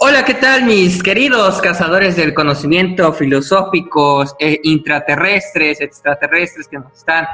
Hola, ¿qué tal mis queridos cazadores del conocimiento, filosóficos, eh, intraterrestres, extraterrestres que nos están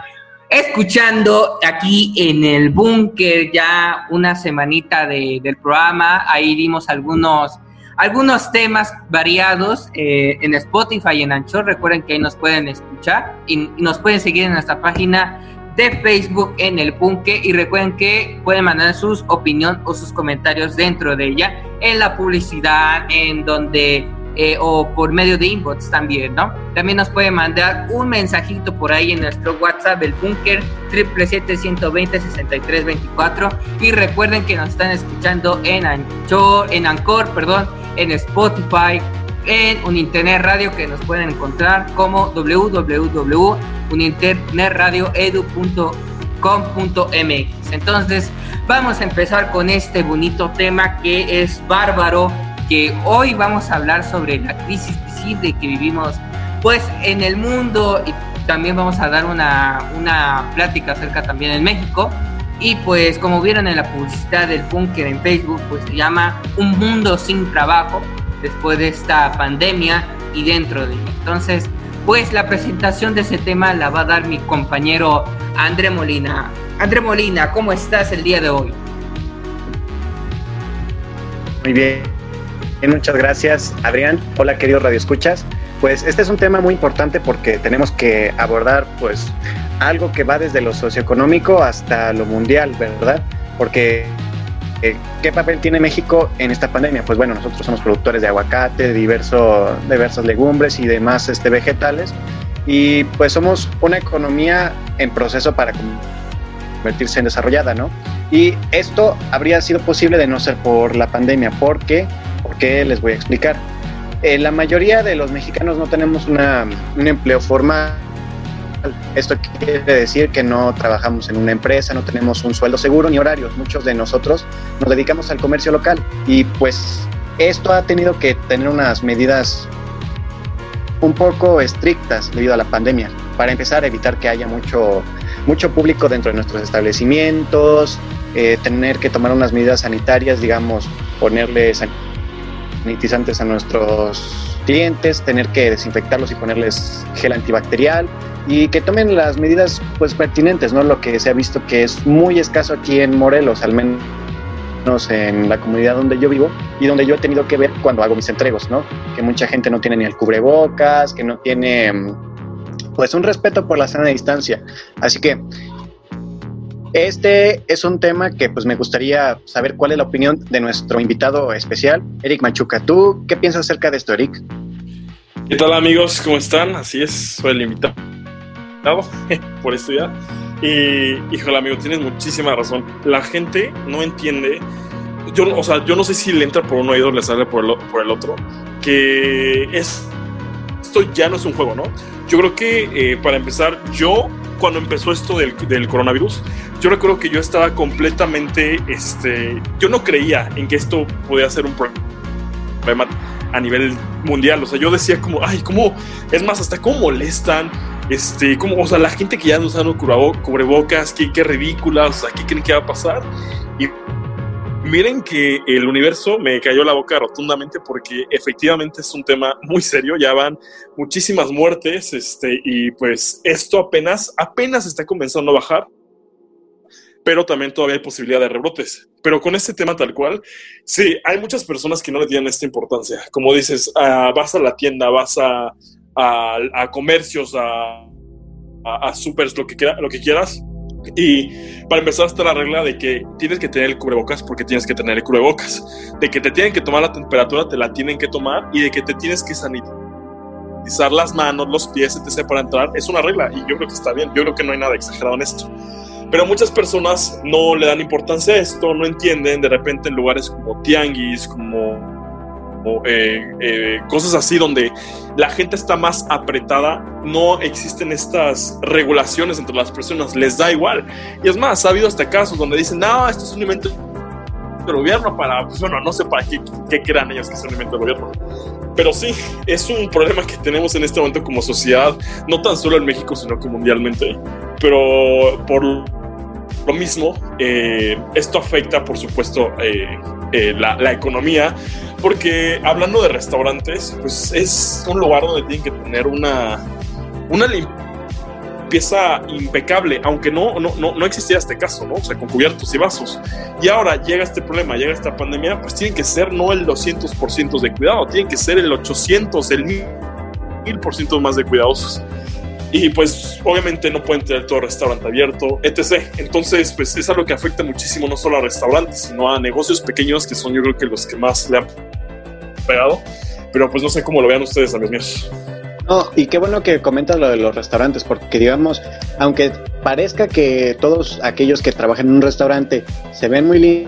escuchando aquí en el búnker ya una semanita de, del programa? Ahí dimos algunos algunos temas variados eh, en Spotify y en Anchor. Recuerden que ahí nos pueden escuchar y, nos pueden seguir en nuestra página de Facebook en el Punque y recuerden que pueden mandar sus opinión o sus comentarios dentro de ella en la publicidad en donde eh, o por medio de inbox también, ¿no? También nos pueden mandar un mensajito por ahí en nuestro WhatsApp, el búnker 777-120-6324 y recuerden que nos están escuchando en Anchor, en Anchor, perdón, en Spotify, en un internet radio que nos pueden encontrar como www.uninternetradioedu.com.mx. Entonces, vamos a empezar con este bonito tema que es bárbaro, que hoy vamos a hablar sobre la crisis visible que vivimos pues en el mundo y también vamos a dar una, una plática acerca también en México. Y pues como vieron en la publicidad del búnker en Facebook, pues se llama Un mundo sin trabajo después de esta pandemia y dentro de. Entonces, pues la presentación de ese tema la va a dar mi compañero André Molina. André Molina, ¿cómo estás el día de hoy? Muy bien. Muchas gracias, Adrián. Hola, queridos radioescuchas. Pues este es un tema muy importante porque tenemos que abordar pues algo que va desde lo socioeconómico hasta lo mundial, ¿verdad? Porque ¿qué papel tiene México en esta pandemia? Pues bueno, nosotros somos productores de aguacate, de diverso, diversas legumbres y demás este, vegetales y pues somos una economía en proceso para convertirse en desarrollada, ¿no? Y esto habría sido posible de no ser por la pandemia, porque, porque les voy a explicar. Eh, la mayoría de los mexicanos no tenemos una, un empleo formal. Esto quiere decir que no trabajamos en una empresa, no tenemos un sueldo seguro ni horarios. Muchos de nosotros nos dedicamos al comercio local y pues esto ha tenido que tener unas medidas un poco estrictas debido a la pandemia. Para empezar, evitar que haya mucho, mucho público dentro de nuestros establecimientos, eh, tener que tomar unas medidas sanitarias, digamos, ponerles sanitizantes a nuestros clientes, tener que desinfectarlos y ponerles gel antibacterial y que tomen las medidas pues pertinentes, ¿no? Lo que se ha visto que es muy escaso aquí en Morelos, al menos en la comunidad donde yo vivo y donde yo he tenido que ver cuando hago mis entregos, ¿no? Que mucha gente no tiene ni el cubrebocas, que no tiene pues un respeto por la sana distancia. Así que este es un tema que pues me gustaría saber cuál es la opinión de nuestro invitado especial, Eric Machuca. ¿Tú qué piensas acerca de esto, Eric? ¿Qué tal amigos? ¿Cómo están? Así es, soy el invitado por estudiar. Y, híjole amigo, tienes muchísima razón. La gente no entiende, yo, o sea, yo no sé si le entra por un oído o le sale por el, por el otro, que es, esto ya no es un juego, ¿no? Yo creo que eh, para empezar, yo cuando empezó esto del, del, coronavirus, yo recuerdo que yo estaba completamente, este, yo no creía en que esto podía ser un problema a nivel mundial. O sea, yo decía como, ay, ¿cómo? Es más, hasta cómo molestan. Este, como, o sea, la gente que ya no usan cubrebocas, qué, qué ridícula, o sea, ¿qué creen que va a pasar? Y miren que el universo me cayó la boca rotundamente porque efectivamente es un tema muy serio, ya van muchísimas muertes, este, y pues esto apenas, apenas está comenzando a bajar, pero también todavía hay posibilidad de rebrotes. Pero con este tema tal cual, sí, hay muchas personas que no le tienen esta importancia. Como dices, uh, vas a la tienda, vas a, a, comercios, a, a, a supers, lo que, lo que quieras, y para empezar está la regla de que tienes que tener el cubrebocas porque tienes que tener el cubrebocas. De que te tienen que tomar la temperatura, te la tienen que tomar. Y de que te tienes que sanitizar las manos, los pies, etc. para entrar. Es una regla y yo creo que está bien. Yo creo que no hay nada exagerado en esto. Pero muchas personas no le dan importancia a esto, no entienden. De repente en lugares como tianguis, como eh, eh, cosas así donde la gente está más apretada, no existen estas regulaciones entre las personas, les da igual. Y es más, ha habido hasta casos donde dicen, no, esto es un invento del gobierno para, pues bueno, no sé para qué, qué crean ellos que es un invento del gobierno. Pero sí, es un problema que tenemos en este momento como sociedad, no tan solo en México, sino que mundialmente. Pero por lo mismo, eh, esto afecta, por supuesto, eh, eh, la, la, economía, porque hablando de restaurantes, pues es un lugar donde tienen que tener una, una limpieza impecable, aunque no, no, no, no existía este caso, ¿no? O sea, con cubiertos y vasos. Y ahora llega este problema, llega esta pandemia, pues tienen que ser no el 200% de cuidado, tienen que ser el 800, el 1000% más de cuidadosos y pues obviamente no pueden tener todo el restaurante abierto, etc. Entonces, pues es algo que afecta muchísimo no solo a restaurantes, sino a negocios pequeños que son yo creo que los que más le han pegado. Pero pues no sé cómo lo vean ustedes, amigos míos. No, y qué bueno que comentas lo de los restaurantes, porque digamos, aunque parezca que todos aquellos que trabajan en un restaurante se ven muy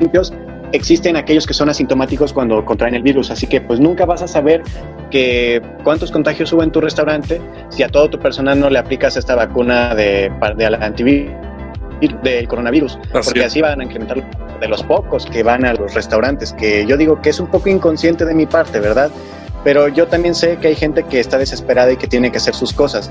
limpios, existen aquellos que son asintomáticos cuando contraen el virus, así que pues nunca vas a saber que cuántos contagios hubo en tu restaurante si a todo tu personal no le aplicas esta vacuna de, de antivirus del coronavirus, porque así van a incrementar de los pocos que van a los restaurantes, que yo digo que es un poco inconsciente de mi parte, ¿verdad? Pero yo también sé que hay gente que está desesperada y que tiene que hacer sus cosas.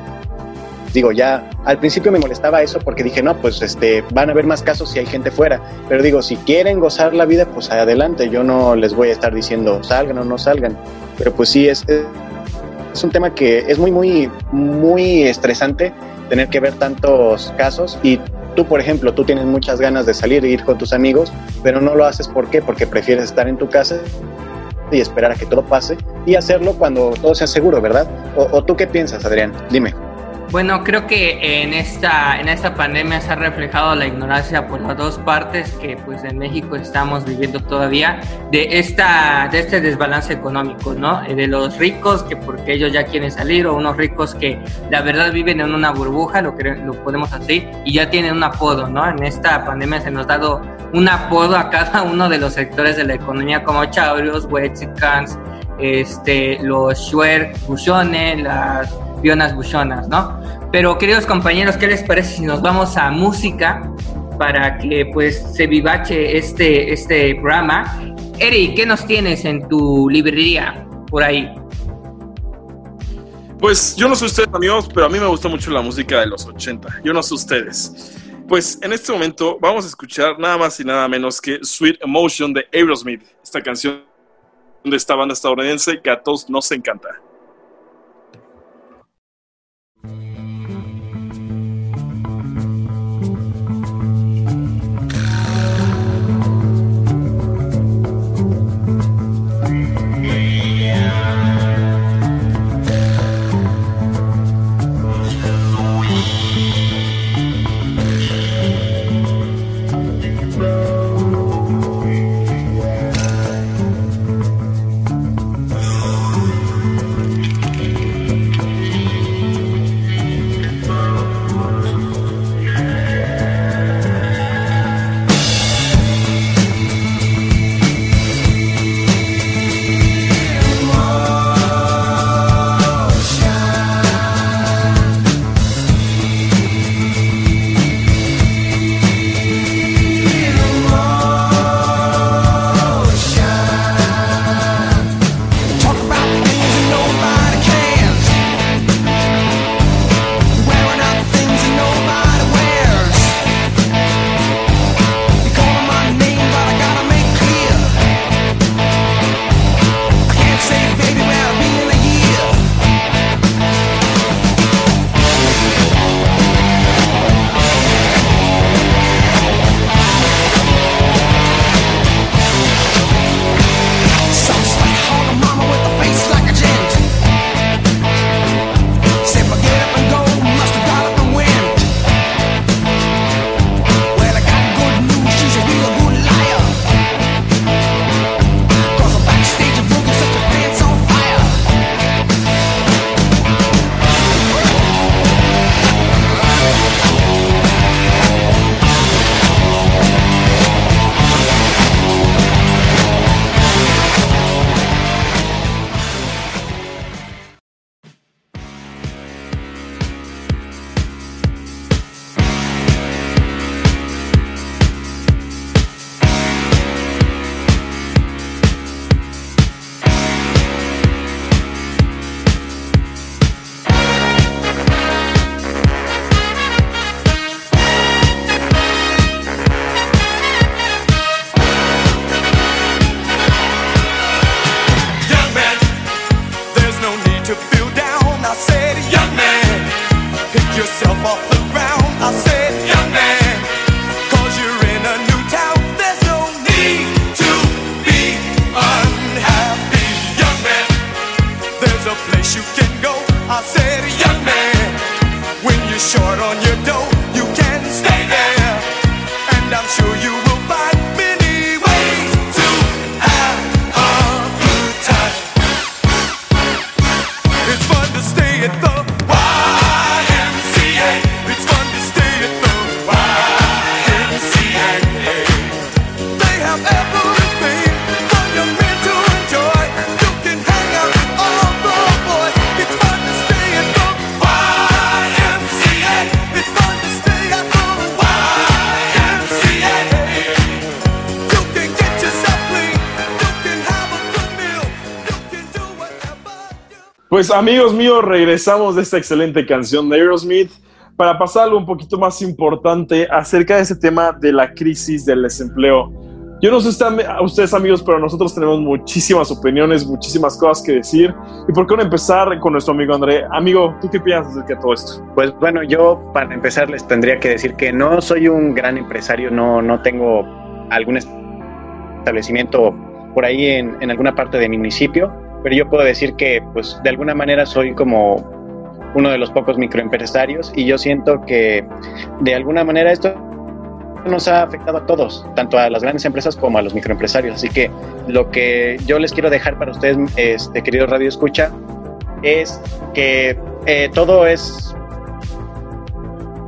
Digo, ya al principio me molestaba eso porque dije, no, pues este, van a haber más casos si hay gente fuera. Pero digo, si quieren gozar la vida, pues adelante. Yo no les voy a estar diciendo salgan o no salgan. Pero pues sí, es, es un tema que es muy, muy, muy estresante tener que ver tantos casos y tú, por ejemplo, tú tienes muchas ganas de salir e ir con tus amigos, pero no lo haces ¿por qué? Porque prefieres estar en tu casa y esperar a que todo pase y hacerlo cuando todo sea seguro, ¿verdad? ¿O, o tú qué piensas, Adrián? Dime. Bueno, creo que en esta, en esta pandemia se ha reflejado la ignorancia por las dos partes que pues en México estamos viviendo todavía de, esta, de este desbalance económico, ¿no? Eh, de los ricos que porque ellos ya quieren salir o unos ricos que la verdad viven en una burbuja, lo, que, lo podemos así, y ya tienen un apodo, ¿no? En esta pandemia se nos ha dado un apodo a cada uno de los sectores de la economía como Chaurios, Wexicans, este, los Shuer las Bionas Buchonas, ¿no? Pero queridos compañeros, ¿qué les parece si nos vamos a música para que pues se vivache este, este programa? Eri, ¿qué nos tienes en tu librería por ahí? Pues yo no sé ustedes amigos, pero a mí me gusta mucho la música de los 80. Yo no sé ustedes. Pues en este momento vamos a escuchar nada más y nada menos que Sweet Emotion de Aerosmith, esta canción de esta banda estadounidense que a todos nos encanta. Amigos míos, regresamos de esta excelente canción de Aerosmith para pasar algo un poquito más importante acerca de ese tema de la crisis del desempleo. Yo no sé a ustedes amigos, pero nosotros tenemos muchísimas opiniones, muchísimas cosas que decir. ¿Y por qué no empezar con nuestro amigo André? Amigo, ¿tú qué piensas acerca de todo esto? Pues bueno, yo para empezar les tendría que decir que no soy un gran empresario, no, no tengo algún establecimiento por ahí en, en alguna parte de mi municipio pero yo puedo decir que pues de alguna manera soy como uno de los pocos microempresarios y yo siento que de alguna manera esto nos ha afectado a todos, tanto a las grandes empresas como a los microempresarios. Así que lo que yo les quiero dejar para ustedes, este querido Radio Escucha, es que eh, todo es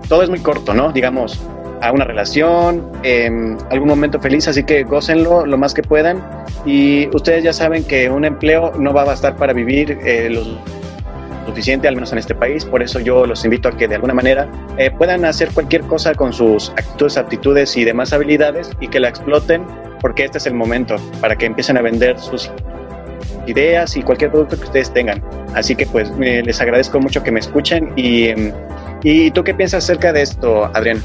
todo es muy corto, ¿no? Digamos, a una relación, en algún momento feliz, así que gócenlo lo más que puedan. Y ustedes ya saben que un empleo no va a bastar para vivir eh, lo suficiente, al menos en este país. Por eso yo los invito a que de alguna manera eh, puedan hacer cualquier cosa con sus actitudes, aptitudes y demás habilidades y que la exploten, porque este es el momento para que empiecen a vender sus ideas y cualquier producto que ustedes tengan. Así que pues les agradezco mucho que me escuchen y, em, y ¿tú qué piensas acerca de esto, Adrián?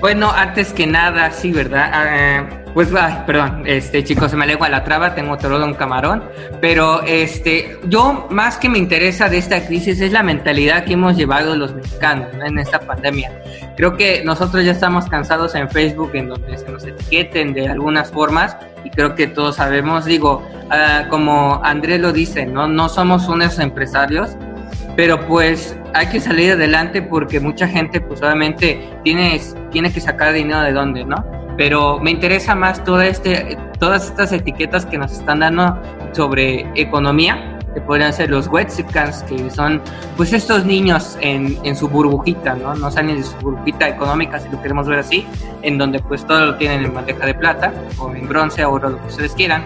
Bueno, antes que nada, sí, ¿verdad? Ah, pues, perdón, este, chicos, se me lengua la traba, tengo todo de un camarón, pero este, yo más que me interesa de esta crisis es la mentalidad que hemos llevado los mexicanos en esta pandemia. Creo que nosotros ya estamos cansados en Facebook en donde se nos etiqueten de algunas formas y creo que todos sabemos, digo, ah, como Andrés lo dice, no, no somos unos empresarios, pero pues hay que salir adelante porque mucha gente pues obviamente tiene, tiene que sacar dinero de dónde, ¿no? Pero me interesa más todo este, todas estas etiquetas que nos están dando sobre economía, que podrían ser los Wexicans, que son pues estos niños en, en, su burbujita, ¿no? No salen de su burbujita económica, si lo queremos ver así, en donde pues todo lo tienen en bandeja de plata, o en bronce, o lo que ustedes quieran.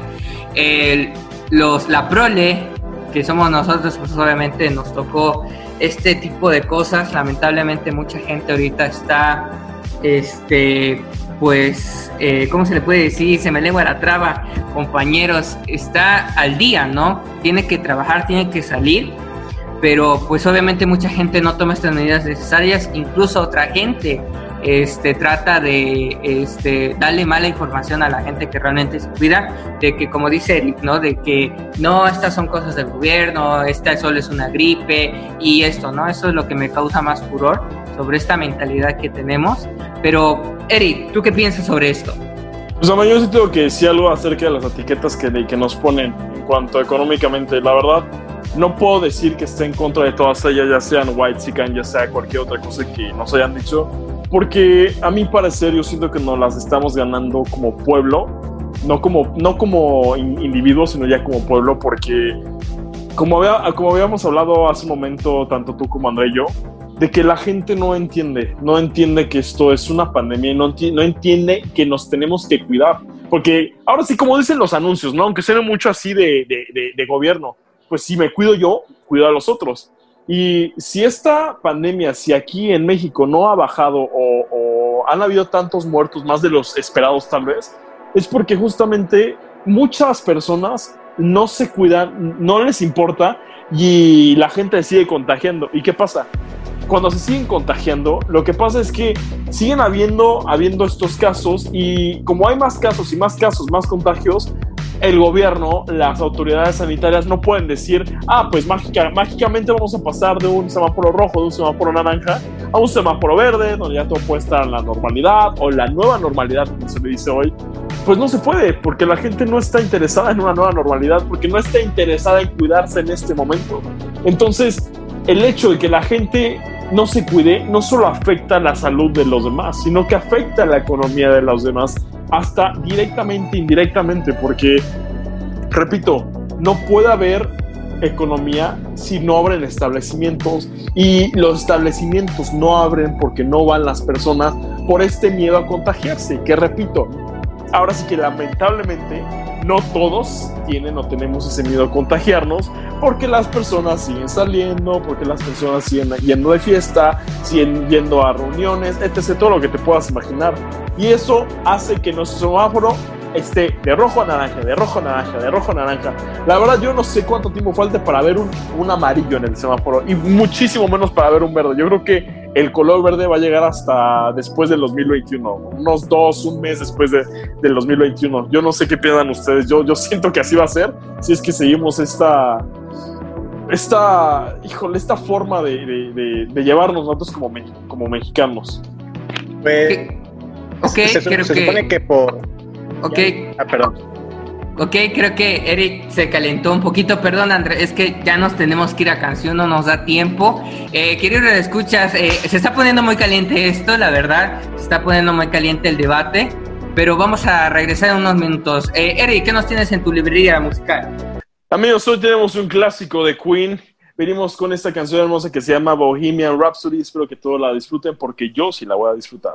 El, los, la prole, que somos nosotros, pues obviamente nos tocó este tipo de cosas. Lamentablemente mucha gente ahorita está, este, pues, eh, ¿cómo se le puede decir? Se me lengua la traba, compañeros, está al día, ¿no? Tiene que trabajar, tiene que salir, pero pues obviamente mucha gente no toma estas medidas necesarias, incluso otra gente este, trata de este, darle mala información a la gente que realmente se cuida, de que como dice Eric, ¿no? De que no, estas son cosas del gobierno, esta solo es una gripe y esto, ¿no? Eso es lo que me causa más furor sobre esta mentalidad que tenemos. Pero, Eric, ¿tú qué piensas sobre esto? Pues a yo sí tengo que decir algo acerca de las etiquetas que, que nos ponen en cuanto económicamente. La verdad, no puedo decir que esté en contra de todas ellas, ya sean white chican, ya sea cualquier otra cosa que nos hayan dicho porque a mi parecer yo siento que nos las estamos ganando como pueblo, no como, no como individuos, sino ya como pueblo, porque como, como habíamos hablado hace un momento, tanto tú como André y yo, de que la gente no entiende, no entiende que esto es una pandemia y no, entiende que nos tenemos que cuidar. Porque ahora sí, como dicen los anuncios, ¿no? aunque sean mucho así de, de, de gobierno, pues si me cuido yo, cuido a los otros. Y si esta pandemia, si aquí en México no ha bajado o, han habido tantos muertos, más de los esperados tal vez, es porque justamente muchas personas no se cuidan, no les importa y la gente sigue contagiando. ¿Y qué pasa? Cuando se siguen contagiando, lo que pasa es que siguen habiendo, habiendo estos casos y como hay más casos y más casos, más contagios, el gobierno, las autoridades sanitarias no pueden decir, ah, pues mágicamente vamos a pasar de un semáforo rojo, de un semáforo naranja, a un semáforo verde, donde ya todo puede estar en la normalidad o la nueva normalidad, como se le dice hoy. Pues no se puede, porque la gente no está interesada en una nueva normalidad, porque no está interesada en cuidarse en este momento. Entonces, el hecho de que la gente no se cuide no solo afecta la salud de los demás, sino que afecta la economía de los demás hasta directamente, indirectamente, porque, repito, no puede haber economía si no abren establecimientos y los establecimientos no abren porque no van las personas por este miedo a contagiarse, que repito, ahora sí que lamentablemente no todos tienen o tenemos ese miedo a contagiarnos porque las personas siguen saliendo, porque las personas siguen yendo de fiesta, siguen yendo a reuniones, etc. Todo lo que te puedas imaginar. Y eso hace que nuestro semáforo esté de rojo a naranja, de rojo a naranja, de rojo a naranja. La verdad, yo no sé cuánto tiempo falte para ver un, un amarillo en el semáforo y muchísimo menos para ver un verde. Yo creo que el color verde va a llegar hasta después del 2021, unos dos, un mes después de, del 2021. Yo no sé qué piensan ustedes, yo, yo siento que así va a ser si es que seguimos esta, esta, híjole, esta forma de, de, de, llevarnos nosotros como, como mexicanos. Pues, ok, se, creo se supone que por... Ok. ah, perdón. Ok, creo que Eric se calentó un poquito. Perdón, Andrés, es que ya nos tenemos que ir a canción, no nos da tiempo. Eh, queridos escuchas, eh, se está poniendo muy caliente esto, la verdad. Se está poniendo muy caliente el debate. Pero vamos a regresar en unos minutos. Eh, Eric, ¿qué nos tienes en tu librería musical? Amigos, hoy tenemos un clásico de Queen. Venimos con esta canción hermosa que se llama Bohemian Rhapsody. Espero que todos la disfruten porque yo sí la voy a disfrutar.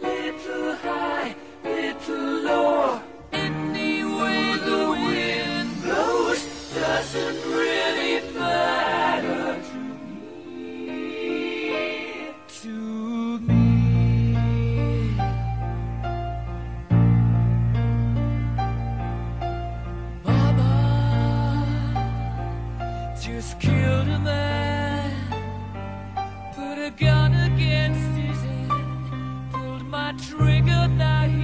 Little high, little low. The wind blows doesn't really Triggered that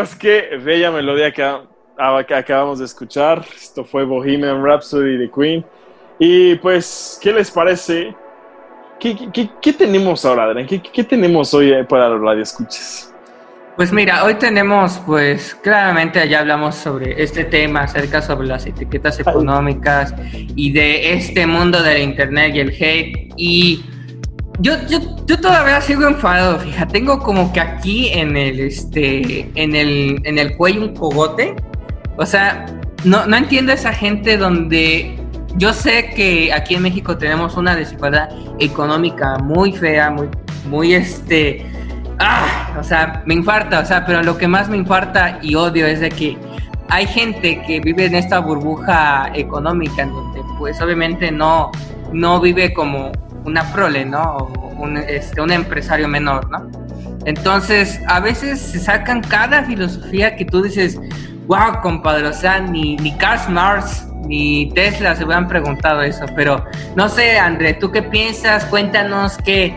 Amigos, qué bella melodía que, que acabamos de escuchar. Esto fue Bohemian Rhapsody de Queen. Y pues, ¿qué les parece? ¿Qué, qué, qué tenemos ahora, Adrián? ¿Qué, ¿Qué, tenemos hoy para los radioescuchas? Pues mira, hoy tenemos, pues claramente ya hablamos sobre este tema, acerca sobre las etiquetas económicas y de este mundo del internet y el hate. Y yo, yo, yo todavía sigo enfadado, fíjate, tengo como que aquí en el, este, en el, en el cuello un cogote. O sea, no, no entiendo esa gente donde yo sé que aquí en México tenemos una desigualdad económica muy fea, muy, muy este ah, o sea, me infarta, o sea, pero lo que más me infarta y odio es de que hay gente que vive en esta burbuja económica en donde pues obviamente no, no vive como una prole, ¿no? Un, este, un empresario menor, ¿no? Entonces, a veces se sacan cada filosofía que tú dices, wow, compadre, o sea, ni, ni Karl Marx ni Tesla se hubieran preguntado eso, pero no sé, André, ¿tú qué piensas? Cuéntanos qué,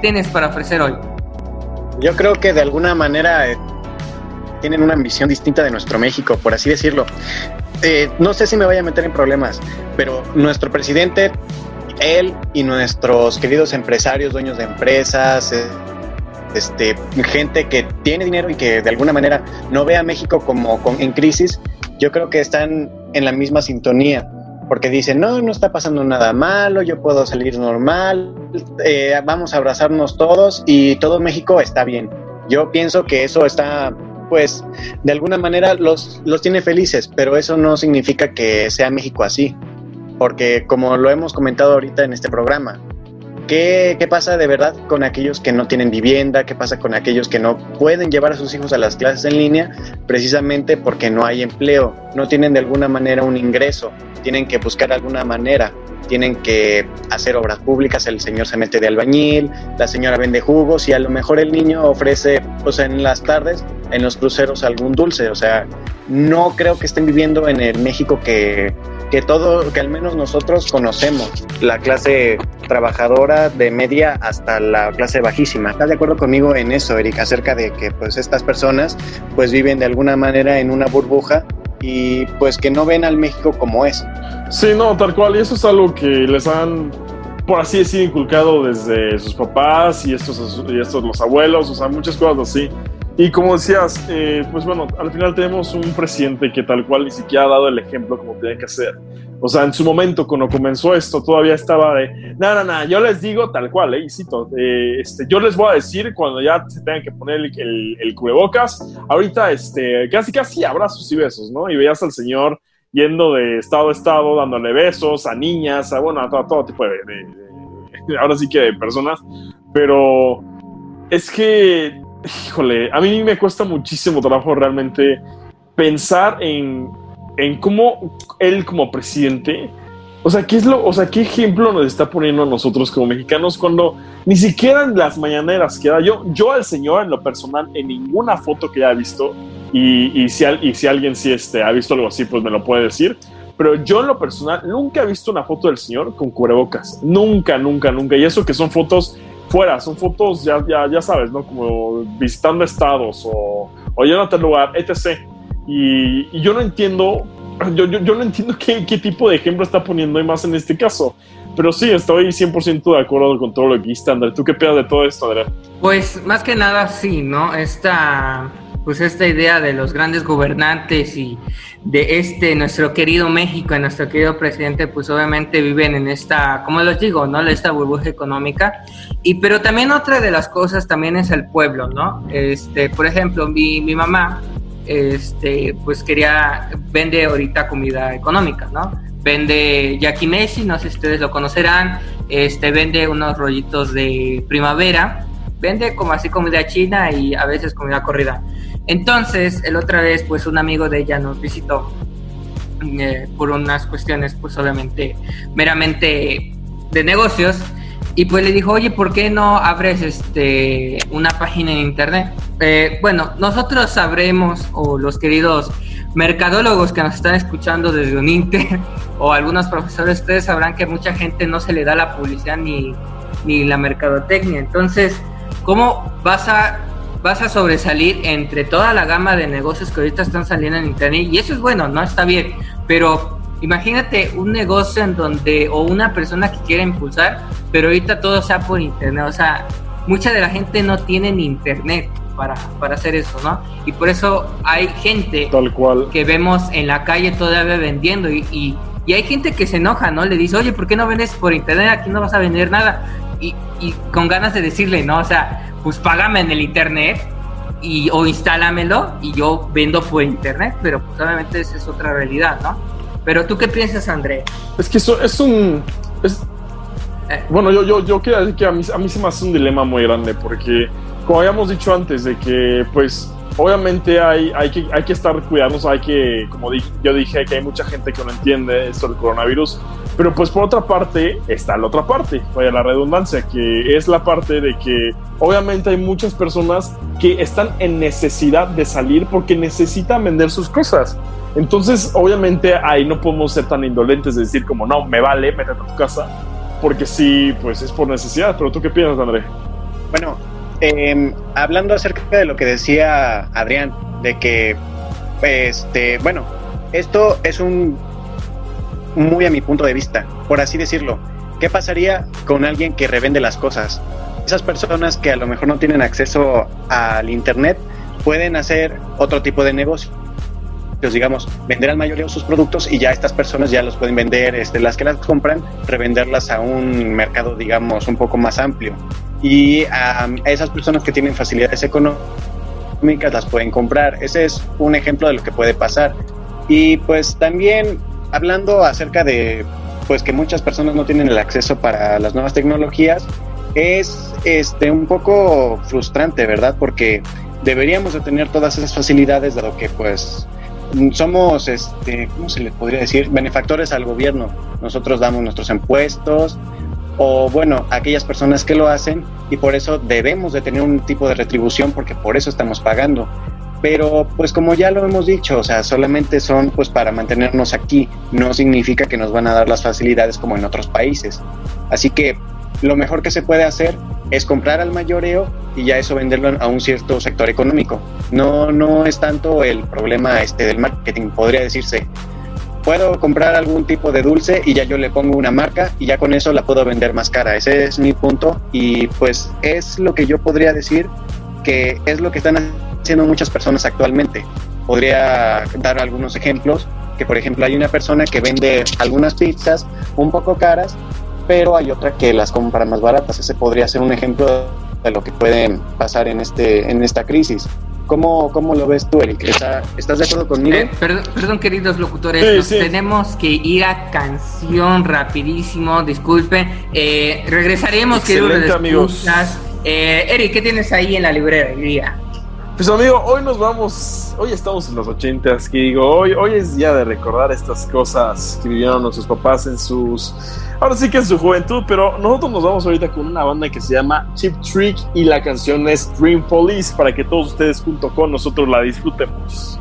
tienes para ofrecer hoy. Yo creo que de alguna manera eh, tienen una visión distinta de nuestro México, por así decirlo. Eh, no sé si me vaya a meter en problemas, pero nuestro presidente, él y nuestros queridos empresarios, dueños de empresas, eh, este, gente que tiene dinero y que de alguna manera no ve a México como en crisis, yo creo que están en la misma sintonía porque dicen, no, no está pasando nada malo, yo puedo salir normal, eh, vamos a abrazarnos todos y todo México está bien. Yo pienso que eso está, pues, de alguna manera los, los tiene felices, pero eso no significa que sea México así, porque como lo hemos comentado ahorita en este programa, ¿Qué, ¿Qué, pasa de verdad con aquellos que no tienen vivienda? ¿Qué pasa con aquellos que no pueden llevar a sus hijos a las clases en línea precisamente porque no hay empleo? No tienen de alguna manera un ingreso, tienen que buscar alguna manera, tienen que hacer obras públicas, el señor se mete de albañil, la señora vende jugos y a lo mejor el niño ofrece pues en las tardes en los cruceros algún dulce, o sea, no creo que estén viviendo en el México que que todo, que al menos nosotros conocemos, la clase trabajadora de media hasta la clase bajísima. ¿Estás de acuerdo conmigo en eso, Erika, acerca de que pues estas personas pues viven de alguna manera en una burbuja y pues que no ven al México como es? Sí, no, tal cual, y eso es algo que les han por así decir, inculcado desde sus papás y estos, y estos los abuelos, o sea, muchas cosas así. Y como decías, eh, pues bueno, al final tenemos un presidente que tal cual ni siquiera ha dado el ejemplo como tiene que hacer. O sea, en su momento, cuando comenzó esto, todavía estaba de, no, no, no, yo les digo tal cual, eh, y cito, eh, este, yo les voy a decir cuando ya se tengan que poner el, el, cubrebocas, ahorita, este, casi, casi abrazos y besos, ¿no? Y veías al señor yendo de estado a estado, dándole besos a niñas, a, bueno, a todo, todo tipo de, de, ahora sí que de personas, pero es que híjole, a mí me cuesta muchísimo trabajo realmente pensar en, en cómo él como presidente, o sea, ¿qué es lo, o sea, qué ejemplo nos está poniendo a nosotros como mexicanos cuando ni siquiera en las mañaneras queda yo, yo al señor en lo personal en ninguna foto que haya visto y, y, si, y si alguien sí este, ha visto algo así, pues me lo puede decir. Pero yo en lo personal nunca he visto una foto del señor con cubrebocas. Nunca, nunca, nunca. Y eso que son fotos fuera, son fotos, ya, ya, ya sabes, ¿no? Como visitando estados o, o yendo a lugar, etc. Y, yo no entiendo, yo, yo, yo no entiendo qué, qué, tipo de ejemplo está poniendo y más en este caso. Pero sí, estoy 100% de acuerdo con todo lo que dijiste, André. ¿Tú qué piensas de todo esto, André? Pues más que nada sí, ¿no? Esta, pues esta idea de los grandes gobernantes y de este, nuestro querido México y nuestro querido presidente, pues obviamente viven en esta, como les digo, ¿no? Esta burbuja económica. Y pero también otra de las cosas también es el pueblo, ¿no? Este, por ejemplo, mi, mi mamá, este, pues quería, vende ahorita comida económica, ¿no? Vende Jackie Messi, no sé si ustedes lo conocerán, este, vende unos rollitos de primavera, vende como así comida china y a veces comida corrida. Entonces, el otra vez, pues un amigo de ella nos visitó eh, por unas cuestiones, pues obviamente, meramente de negocios. Y pues le dijo, oye, ¿por qué no abres este, una página en internet? Eh, bueno, nosotros sabremos, o los queridos mercadólogos que nos están escuchando desde un Inter, o algunos profesores, ustedes sabrán que mucha gente no se le da la publicidad ni, ni la mercadotecnia. Entonces, ¿cómo vas a vas a sobresalir entre toda la gama de negocios que ahorita están saliendo en internet y eso es bueno, no está bien, pero imagínate un negocio en donde o una persona que quiera impulsar, pero ahorita todo sea por internet, o sea, mucha de la gente no tiene ni internet para, para hacer eso, ¿no? Y por eso hay gente Tal cual. que vemos en la calle todavía vendiendo y, y, y hay gente que se enoja, ¿no? Le dice, oye, ¿por qué no vendes por internet? Aquí no vas a vender nada. Y, y con ganas de decirle, ¿no? O sea, pues págame en el internet y, o instálamelo y yo vendo por internet, pero pues obviamente esa es otra realidad, ¿no? Pero tú qué piensas, André? Es que eso es un. es- Eh. bueno, yo, yo, yo quiero decir que a mí, a mí se me hace un dilema muy grande porque, como habíamos dicho antes, de que, pues, obviamente hay, hay, que, hay que estar cuidados, hay que, como di- yo dije, que hay mucha gente que no entiende esto del coronavirus, pero pues por otra parte está la otra parte, vaya la redundancia, que es la parte de que obviamente hay muchas personas que están en necesidad de salir porque necesitan vender sus cosas. Entonces, obviamente ahí no podemos ser tan indolentes de decir como, no, me vale, métete a tu casa, porque sí, pues es por necesidad. Pero tú qué piensas, André? Bueno, eh, hablando acerca de lo que decía Adrián, de que, este, bueno, esto es un muy a mi punto de vista, por así decirlo. ¿Qué pasaría con alguien que revende las cosas? Esas personas que a lo mejor no tienen acceso al internet pueden hacer otro tipo de negocio. Pues, digamos, vender al mayoreo sus productos y ya estas personas ya los pueden vender, este, las que las compran, revenderlas a un mercado, digamos, un poco más amplio y a esas personas que tienen facilidades económicas las pueden comprar. Ese es un ejemplo de lo que puede pasar. Y pues también hablando acerca de pues que muchas personas no tienen el acceso para las nuevas tecnologías, es este un poco frustrante, ¿verdad? Porque deberíamos de tener todas esas facilidades dado que pues somos este, ¿cómo se le podría decir? benefactores al gobierno. Nosotros damos nuestros impuestos, o bueno, aquellas personas que lo hacen y por eso debemos de tener un tipo de retribución porque por eso estamos pagando. Pero pues como ya lo hemos dicho, o sea, solamente son pues para mantenernos aquí, no significa que nos van a dar las facilidades como en otros países. Así que lo mejor que se puede hacer es comprar al mayoreo y ya eso venderlo a un cierto sector económico. No no es tanto el problema este del marketing, podría decirse, puedo comprar algún tipo de dulce y ya yo le pongo una marca y ya con eso la puedo vender más cara. Ese es mi punto y pues es lo que yo podría decir que es lo que están haciendo muchas personas actualmente. Podría dar algunos ejemplos, que por ejemplo hay una persona que vende algunas pizzas un poco caras, pero hay otra que las compra más baratas. Ese podría ser un ejemplo de lo que puede pasar en, este, en esta crisis. ¿Cómo, ¿Cómo lo ves tú, Eric? ¿Está- ¿Estás de acuerdo conmigo? Eh, perdón, perdón, queridos locutores, Sí, nos sí. tenemos que ir a canción rapidísimo, disculpen. Eh, regresaremos, queridos amigos. Eh, Eric, ¿qué tienes ahí en la librería? Pues amigo, hoy nos vamos, hoy estamos en los ochentas, que digo, hoy, hoy es día de recordar estas cosas que vivieron nuestros papás en sus, ahora sí que en su juventud, pero nosotros nos vamos ahorita con una banda que se llama Chip Trick y la canción es Dream Police para que todos ustedes junto con nosotros la disfrutemos.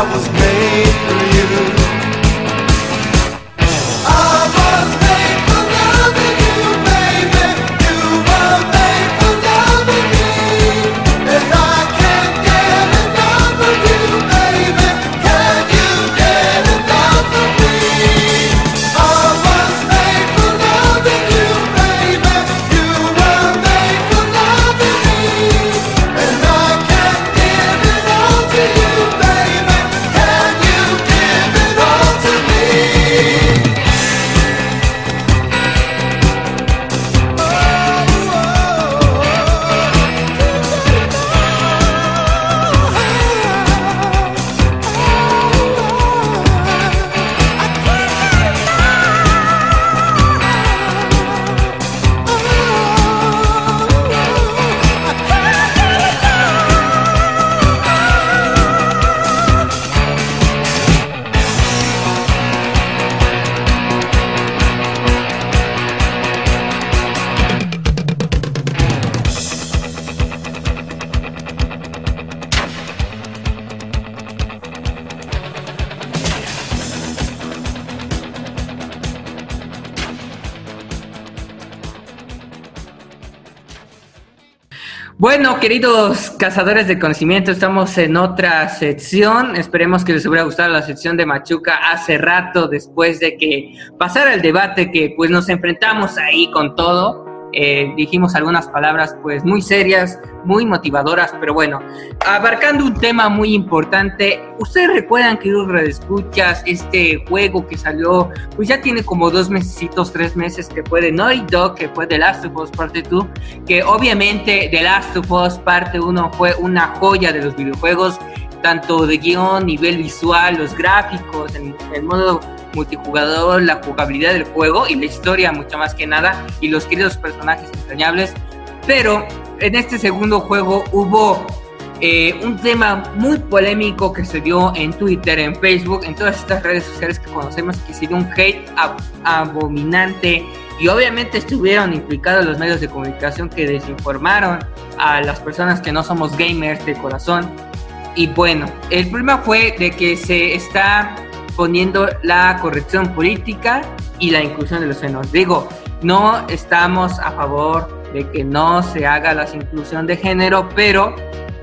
I was queridos cazadores de conocimiento, estamos en otra sección. Esperemos que les hubiera gustado la sección de Machuca hace rato, después de que pasara el debate que pues nos enfrentamos ahí con todo eh, dijimos algunas palabras pues muy serias, muy motivadoras, pero bueno, abarcando un tema muy importante, ustedes recuerdan que escuchas este juego que salió, pues ya tiene como dos mesecitos, tres meses que fue de Naughty Dog, que fue The Last of Us Parte 2, que obviamente The Last of Us Parte 1 fue una joya de los videojuegos, tanto de guion, nivel visual, los gráficos, el, el modo multijugador, la jugabilidad del juego y la historia mucho más que nada y los queridos personajes entrañables. Pero en este segundo juego hubo eh, un tema muy polémico que se dio en Twitter, en Facebook, en todas estas redes sociales que conocemos, que se dio un hate ab- abominante y obviamente estuvieron implicados los medios de comunicación que desinformaron a las personas que no somos gamers de corazón. Y bueno, el problema fue de que se está poniendo la corrección política y la inclusión de los senos. Digo, no estamos a favor de que no se haga la inclusión de género, pero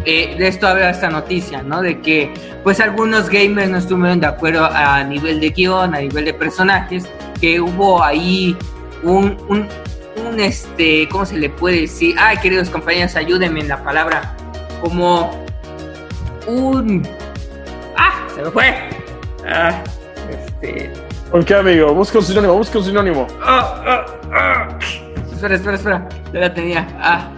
eh, de esto habla esta noticia, ¿no? De que pues algunos gamers no estuvieron de acuerdo a nivel de guion, a nivel de personajes, que hubo ahí un, un, un este, ¿cómo se le puede decir? Ay, queridos compañeros, ayúdenme en la palabra, como un... ¡Ah! Se me fue. Ah, este... ¿Por qué, amigo? Busca un sinónimo, busca un sinónimo. Ah, ah, ah. Espera, espera, espera. Ya la tenía. Ah.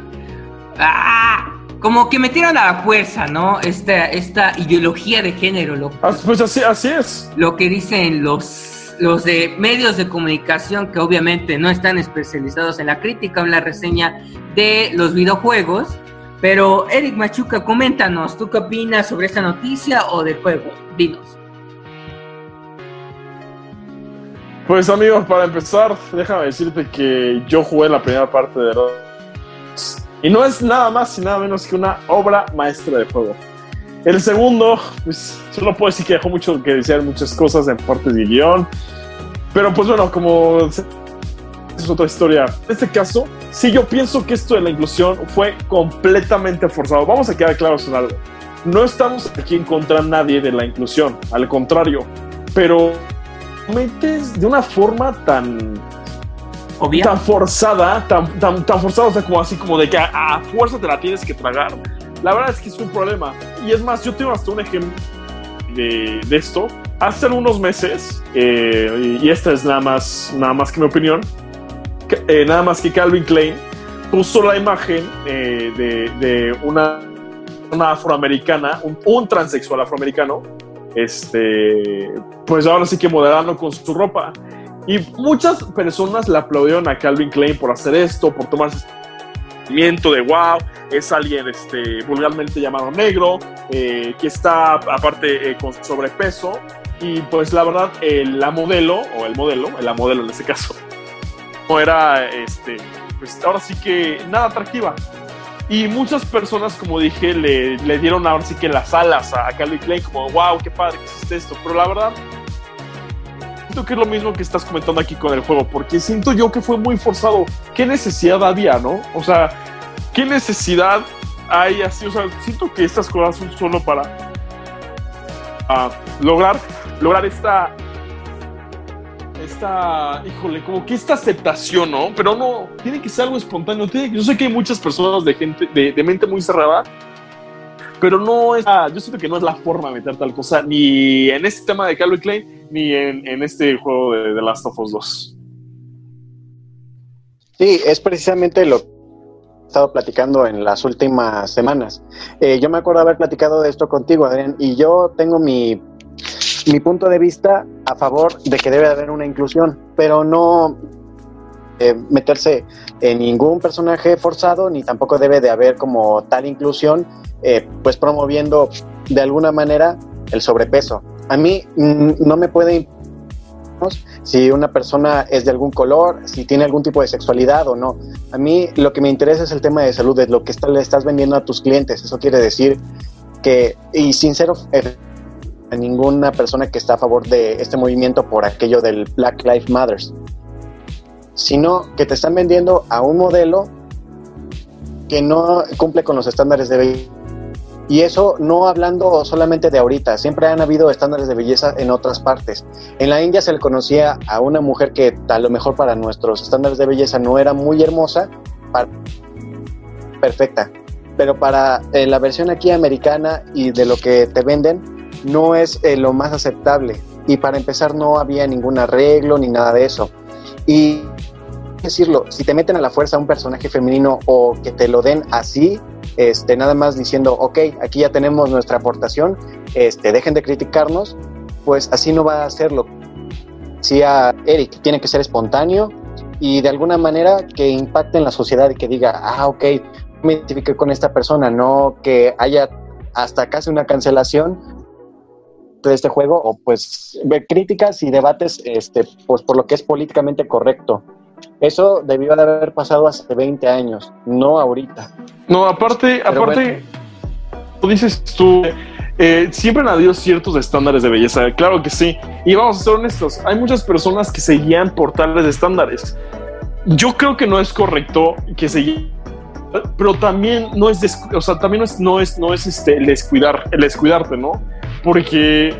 Ah. Como que metieron a la fuerza, ¿no? Esta, esta ideología de género, lo, Ah, Pues así, así es. lo que dicen los, los de medios de comunicación que obviamente no están especializados en la crítica o en la reseña de los videojuegos. Pero Eric Machuca, coméntanos, ¿tú qué opinas sobre esta noticia o del juego? Dinos. Pues amigos, para empezar, déjame decirte que yo jugué la primera parte de Rose y no es nada más y nada menos que una obra maestra de juego. El segundo, pues solo puedo decir que dejó mucho que desear muchas cosas en partes de guion, pero pues bueno, como es otra historia. En este caso, sí yo pienso que esto de la inclusión fue completamente forzado. Vamos a quedar claros en algo. No estamos aquí en contra de nadie de la inclusión, al contrario, pero metes de una forma tan tan forzada, tan, tan, tan forzada, o sea, como así como de que a, a fuerza te la tienes que tragar. La verdad es que es un problema. Y es más, yo tengo hasta un ejemplo de, de esto. Hace algunos meses, eh, y, y esta es nada más, nada más que mi opinión, que- eh, nada más que Calvin Klein puso la imagen eh, de, de una, una afroamericana, un, un transexual afroamericano, este, pues ahora sí que moderando con su ropa. Y muchas personas le aplaudieron a Calvin Klein por hacer esto, por tomarse este sentimiento de wow, es alguien este, vulgarmente llamado negro, eh, que está aparte eh, con sobrepeso. Y pues la verdad, eh, la modelo, o el modelo, la modelo en este caso, no era, este, pues ahora sí que nada atractiva. Y muchas personas, como dije, le, le dieron ahora sí que las alas a Calvin Klein, como wow, qué padre que hiciste esto. Pero la verdad, siento que es lo mismo que estás comentando aquí con el juego, porque siento yo que fue muy forzado. ¿Qué necesidad había, no? O sea, ¿qué necesidad hay así? O sea, siento que estas cosas son solo para ah, lograr, lograr esta, esta, híjole, como que esta aceptación, ¿no? Pero no, tiene que ser algo espontáneo. Yo sé que hay muchas personas de gente, de, mente muy cerrada, pero no es, yo siento que no es la forma de meter tal cosa, ni en este tema de Calvin Klein, ni en, en este juego de The Last of Us 2. Sí, es precisamente lo que he estado platicando en las últimas semanas. Eh, yo me acuerdo haber platicado de esto contigo, Adrián, y yo tengo mi, mi punto de vista a favor de que debe haber una inclusión, pero no eh, meterse en ningún personaje forzado, ni tampoco debe de haber como tal inclusión, eh, pues promoviendo de alguna manera el sobrepeso. A mí mm, no me puede si una persona es de algún color, si tiene algún tipo de sexualidad o no. A mí lo que me interesa es el tema de salud, es lo que está- le estás vendiendo a tus clientes. Eso quiere decir que, y sin ser a ninguna persona que está a favor de este movimiento por aquello del Black Lives Matters, sino que te están vendiendo a un modelo que no cumple con los estándares de belleza Y eso no hablando solamente de ahorita, siempre han habido estándares de belleza en otras partes. En la India se le conocía a una mujer que a lo mejor para nuestros estándares de belleza no era muy hermosa, perfecta, pero para eh, la versión aquí americana y de lo que te venden no es eh, lo más aceptable. Y para empezar no había ningún arreglo ni nada de eso. Y decirlo, si te meten a la fuerza un personaje femenino o que te lo den así, este, nada más diciendo, ok, aquí ya tenemos nuestra aportación, este, dejen de criticarnos, pues así no va a hacerlo. Decía Eric, tiene que ser espontáneo y de alguna manera que impacte en la sociedad y que diga, ah, ok, me identifiqué con esta persona, no que haya hasta casi una cancelación de este juego o pues críticas y debates este, pues por lo que es políticamente correcto. Eso debió de haber pasado hace 20 años, no ahorita. No, aparte, Pero aparte, tú dices tú, eh, siempre han habido ciertos estándares de belleza, claro que sí. Y vamos a ser honestos, hay muchas personas que se guían por tales estándares. Yo creo que no es correcto que se guíen, pero también no es, o sea, también no es, no es, no es este, el descuidar, el descuidarte, ¿no? Porque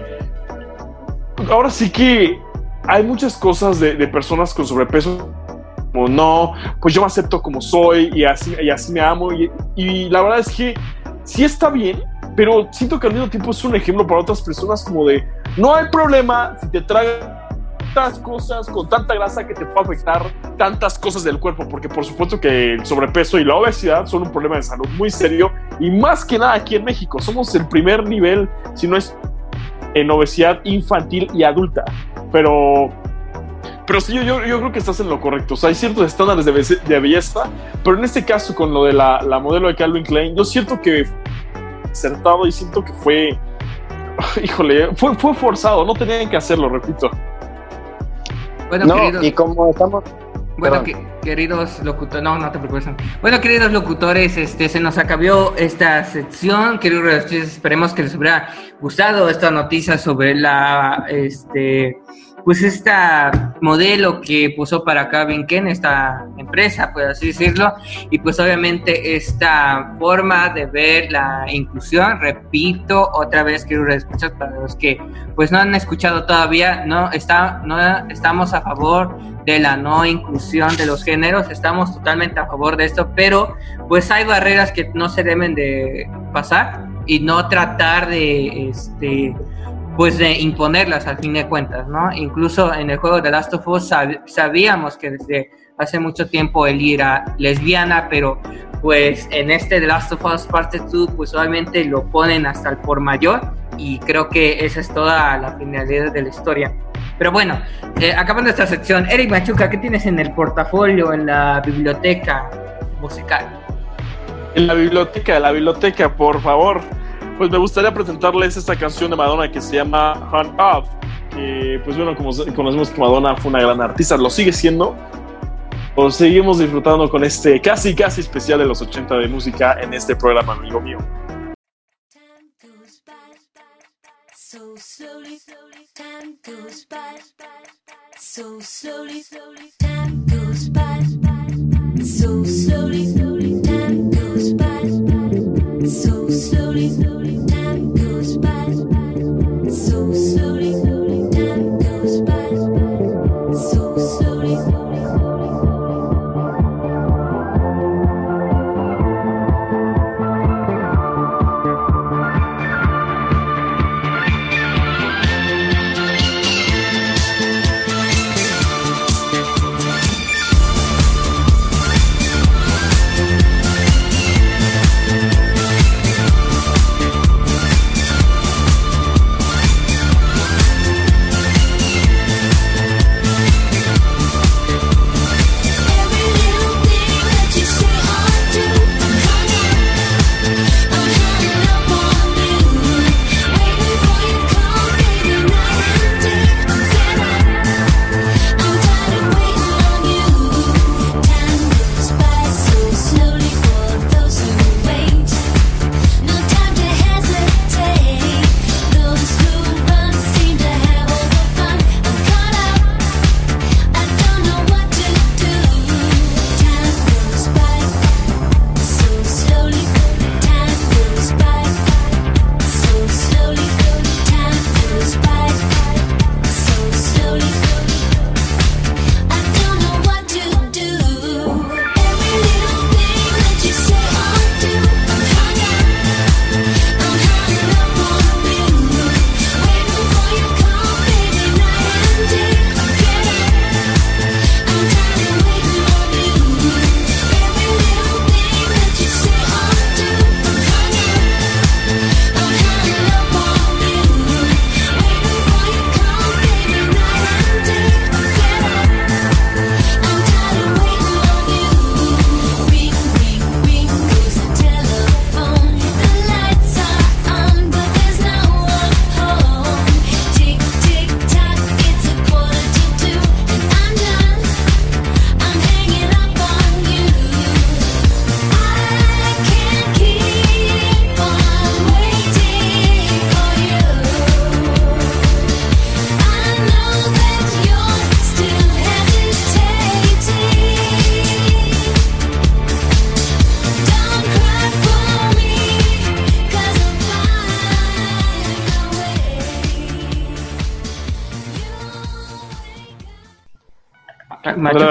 ahora sí que hay muchas cosas de, personas con sobrepeso como no, pues yo me acepto como soy y así, y así me amo. Y, y la verdad es que sí está bien, pero siento que al mismo tiempo es un ejemplo para otras personas como de, no hay problema si te tragas tantas cosas con tanta grasa que te puede afectar tantas cosas del cuerpo, porque por supuesto que el sobrepeso y la obesidad son un problema de salud muy serio y más que nada aquí en México somos el primer nivel, si no es en obesidad infantil y adulta, pero pero sí, yo, yo, creo que estás en lo correcto. O sea, hay ciertos estándares de, bese- de belleza, pero en este caso, con lo de la, la modelo de Calvin Klein, yo siento que acertado y siento que fue. Híjole, fue, fue forzado, no tenían que hacerlo, repito. Bueno, no, queridos, y como estamos... bueno, que- queridos locutores, no, no te preocupes. Bueno, queridos locutores, este se nos acabó esta sección. Queridos esperemos que les hubiera gustado esta noticia sobre la, este, pues esta modelo que puso para Calvin Ken, esta empresa, por así decirlo, y pues obviamente esta forma de ver la inclusión, repito otra vez, queridos escuchar para los que pues no han escuchado todavía, no está, no estamos a favor de la no inclusión de los géneros, estamos totalmente a favor de esto, pero pues hay barreras que no se deben de pasar y no tratar de este pues de imponerlas al fin de cuentas, ¿no? Incluso en el juego de Last of Us sab- sabíamos que desde hace mucho tiempo Ellie era lesbiana, pero pues en este The Last of Us Parte 2 pues obviamente lo ponen hasta el por mayor y creo que esa es toda la finalidad de la historia. Pero bueno, eh, acabando esta sección, Eric Machuca, ¿qué tienes en el portafolio, en la biblioteca musical? En la biblioteca, la biblioteca, por favor. Pues me gustaría presentarles esta canción de Madonna que se llama Hunt Up. Que, pues bueno, como conocemos que Madonna fue una gran artista, lo sigue siendo. Pues seguimos disfrutando con este casi, casi especial de los 80 de música en este programa, amigo mío. So slowly. Time goes by so slowly. Time goes by so slowly. Time goes by so slowly,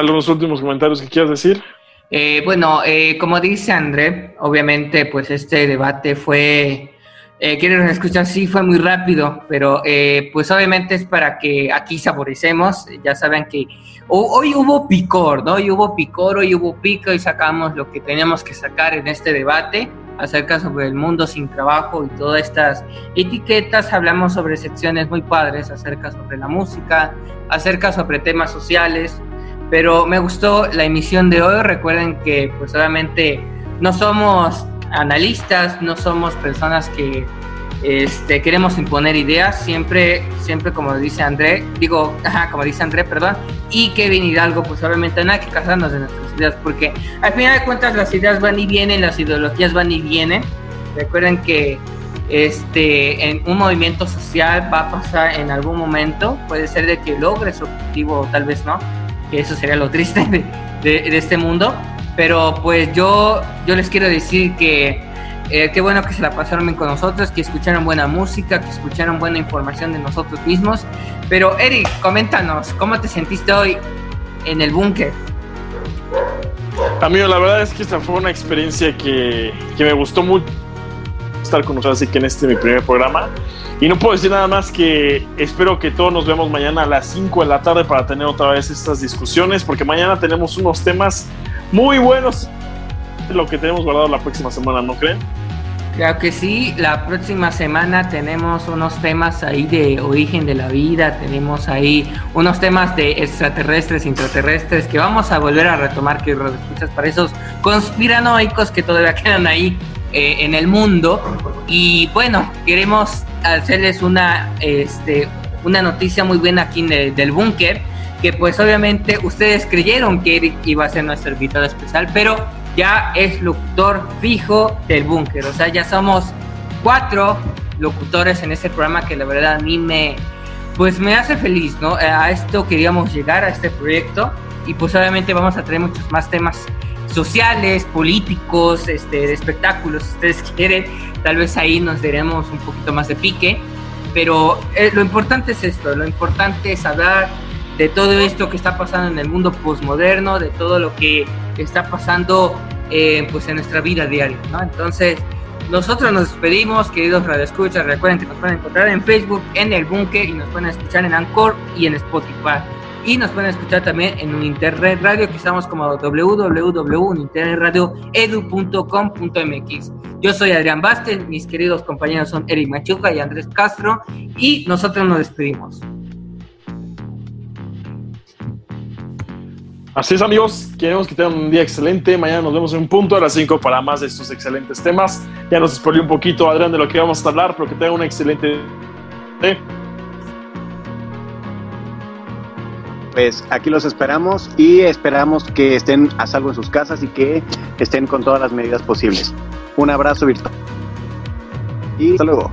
algunos últimos comentarios que quieras decir. Eh, bueno, eh, como dice André, obviamente, pues este debate fue, eh, quieren escuchar, sí, fue muy rápido, pero eh, pues obviamente es para que aquí saboricemos. Ya saben que ho- hoy hubo picor, ¿no? Hoy hubo picor, hoy hubo pico y sacamos lo que teníamos que sacar en este debate acerca sobre el mundo sin trabajo y todas estas etiquetas. Hablamos sobre secciones muy padres acerca sobre la música, acerca sobre temas sociales, pero me gustó la emisión de hoy. Recuerden que, pues, obviamente, no somos analistas, no somos personas que este, queremos imponer ideas. Siempre, siempre, como dice André, digo, como dice André, perdón, y Kevin Hidalgo, pues, obviamente, no hay que casarnos de nuestras ideas, porque al final de cuentas las ideas van y vienen, las ideologías van y vienen. Recuerden que este, en un movimiento social va a pasar en algún momento, puede ser de que logre su objetivo o tal vez no, que eso sería lo triste de, de- de este mundo. Pero pues yo, yo les quiero decir que eh, qué bueno que se la pasaron bien con nosotros, que escucharon buena música, que escucharon buena información de nosotros mismos. Pero Eric, coméntanos, ¿cómo te sentiste hoy en el búnker? Amigo, la verdad es que esta fue una experiencia que, que me gustó mucho estar con nosotros, así que en este mi primer programa. Y no puedo decir nada más que espero que todos nos vemos mañana a las 5 de la tarde para tener otra vez estas discusiones, porque mañana tenemos unos temas muy buenos, lo que tenemos guardado la próxima semana, ¿no creen? Claro que sí, la próxima semana tenemos unos temas ahí de origen de la vida, tenemos ahí unos temas de extraterrestres, intraterrestres, que vamos a volver a retomar, que para esos conspiranoicos que todavía quedan ahí eh, en el mundo. Y bueno, queremos hacerles una, este, una noticia muy buena aquí del búnker, que pues obviamente ustedes creyeron que iba a ser nuestro invitado especial, pero ya es locutor fijo del búnker. O sea, ya somos cuatro locutores en este programa que la verdad a mí me, pues me hace feliz, ¿no? A esto queríamos llegar, a este proyecto, y pues obviamente vamos a traer muchos más temas sociales, políticos, este, de espectáculos, si ustedes quieren, tal vez ahí nos daremos un poquito más de pique, pero eh, lo importante es esto, lo importante es hablar de todo esto que está pasando en el mundo posmoderno, de todo lo que está pasando eh, pues en nuestra vida diaria. Entonces, nosotros nos despedimos, queridos radioescuchas, recuerden que nos pueden encontrar en Facebook, en El Búnker, y nos pueden escuchar en Anchor y en Spotify. Y nos pueden escuchar también en un Internet Radio, que estamos como www.internetradioedu.com.mx. Yo soy Adrián Bastel, mis queridos compañeros son Eric Machuca y Andrés Castro, y nosotros nos despedimos. Así es, amigos. Queremos que tengan un día excelente. Mañana nos vemos en un punto a las 5 para más de estos excelentes temas. Ya nos spoilé un poquito, Adrián, de lo que vamos a hablar, pero que tengan un excelente. Pues aquí los esperamos y esperamos que estén a salvo en sus casas y que estén con todas las medidas posibles. Un abrazo virtual. Y hasta luego.